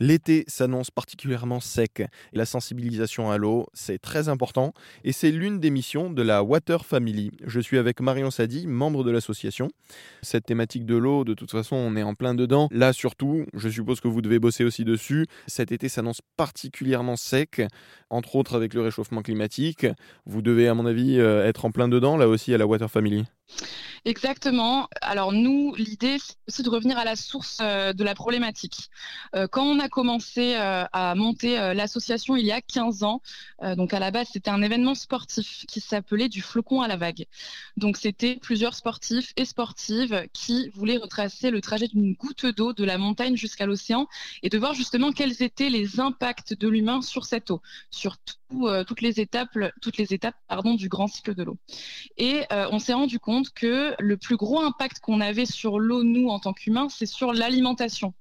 L'été s'annonce particulièrement sec. La sensibilisation à l'eau, c'est très important. Et c'est l'une des missions de la Water Family. Je suis avec Marion Sadi, membre de l'association. Cette thématique de l'eau, de toute façon, on est en plein dedans. Là, surtout, je suppose que vous devez bosser aussi dessus. Cet été s'annonce particulièrement sec, entre autres avec le réchauffement climatique. Vous devez, à mon avis, euh, être en plein dedans, là aussi, à la Water Family. Exactement. Alors nous, l'idée, c'est aussi de revenir à la source euh, de la problématique. Euh, quand on a commencé euh, à monter l'association il y a 15 ans, donc à la base, c'était un événement sportif qui s'appelait du flocon à la vague. Donc c'était plusieurs sportifs et sportives qui voulaient retracer le trajet d'une goutte d'eau de la montagne jusqu'à l'océan et de voir justement quels étaient les impacts de l'humain sur cette eau, sur toutes les étapes, toutes les étapes pardon, du grand cycle de l'eau. Et on s'est rendu compte que le plus gros impact qu'on avait sur l'eau, nous, en tant qu'humains, c'est sur l'alimentation.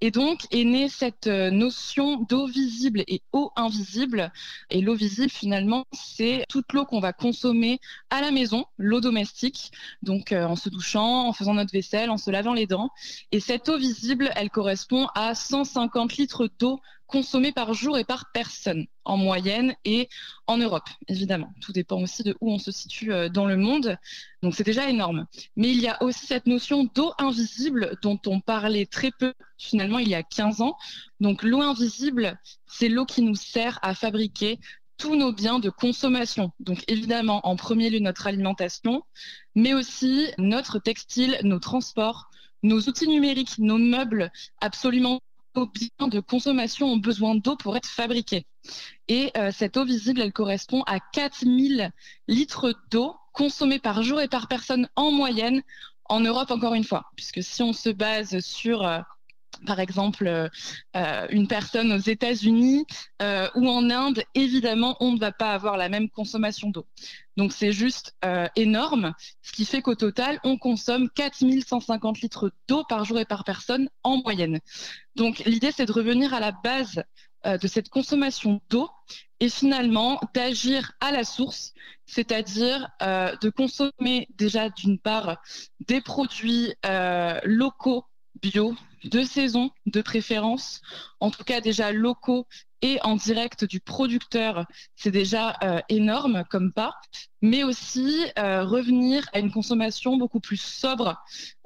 Et donc est née cette euh, notion d'eau visible et eau invisible. Et l'eau visible, finalement, c'est toute l'eau qu'on va consommer à la maison, l'eau domestique, donc euh, en se douchant, en faisant notre vaisselle, en se lavant les dents. Et cette eau visible, elle correspond à 150 litres d'eau consommés par jour et par personne en moyenne et en Europe, évidemment. Tout dépend aussi de où on se situe euh, dans le monde. Donc c'est déjà énorme. Mais il y a aussi cette notion d'eau invisible dont on parlait très peu finalement il y a 15 ans. Donc l'eau invisible, c'est l'eau qui nous sert à fabriquer tous nos biens de consommation. Donc évidemment, en premier lieu, notre alimentation, mais aussi notre textile, nos transports, nos outils numériques, nos meubles, absolument nos biens de consommation ont besoin d'eau pour être fabriqués. Et euh, cette eau visible, elle correspond à 4000 litres d'eau consommés par jour et par personne en moyenne en Europe, encore une fois. Puisque si on se base sur euh, par exemple euh, euh, une personne aux États-Unis euh, ou en Inde, évidemment, on ne va pas avoir la même consommation d'eau. Donc c'est juste énorme, ce qui fait qu'au total, on consomme 4150 litres d'eau par jour et par personne en moyenne. Donc l'idée, c'est de revenir à la base de cette consommation d'eau et finalement d'agir à la source, c'est-à-dire de consommer déjà d'une part des produits locaux bio, de saison de préférence, en tout cas déjà locaux et en direct du producteur, c'est déjà euh, énorme comme pas, mais aussi euh, revenir à une consommation beaucoup plus sobre,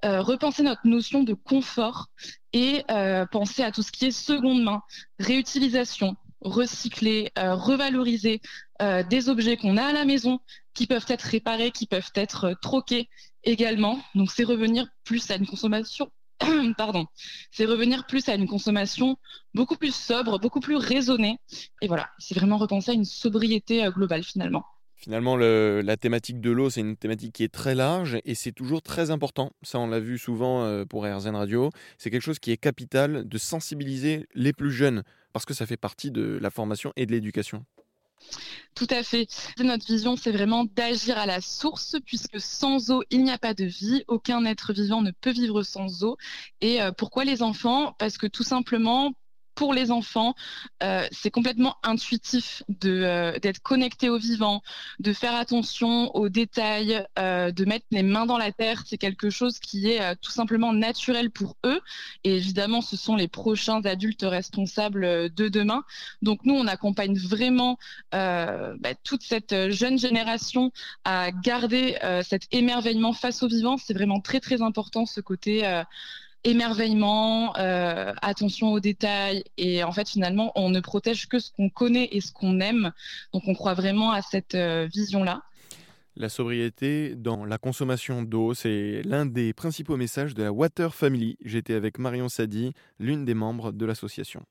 euh, repenser notre notion de confort et penser à tout ce qui est seconde main, réutilisation, recycler, revaloriser des objets qu'on a à la maison qui peuvent être réparés, qui peuvent être troqués également. Donc c'est revenir plus à une consommation pardon, c'est revenir plus à une consommation beaucoup plus sobre, beaucoup plus raisonnée. Et voilà, c'est vraiment repenser à une sobriété euh, globale finalement. Finalement, la thématique de l'eau, c'est une thématique qui est très large et c'est toujours très important. Ça, on l'a vu souvent euh, pour RZN Radio. C'est quelque chose qui est capital de sensibiliser les plus jeunes parce que ça fait partie de la formation et de l'éducation. Tout à fait. Notre vision, c'est vraiment d'agir à la source, puisque sans eau, il n'y a pas de vie. Aucun être vivant ne peut vivre sans eau. Et euh, pourquoi les enfants? Parce que tout simplement, pour les enfants, euh, c'est complètement intuitif de euh, d'être connecté au vivant, de faire attention aux détails, euh, de mettre les mains dans la terre. C'est quelque chose qui est tout simplement naturel pour eux. Et évidemment, ce sont les prochains adultes responsables de demain. Donc nous, on accompagne vraiment bah, toute cette jeune génération à garder cet émerveillement face au vivant. C'est vraiment très très important ce côté émerveillement, euh, attention aux détails. Et en fait, finalement, on ne protège que ce qu'on connaît et ce qu'on aime. Donc, on croit vraiment à cette euh, vision-là. La sobriété dans la consommation d'eau, c'est l'un des principaux messages de la Water Family. J'étais avec Marion Sadi, l'une des membres de l'association.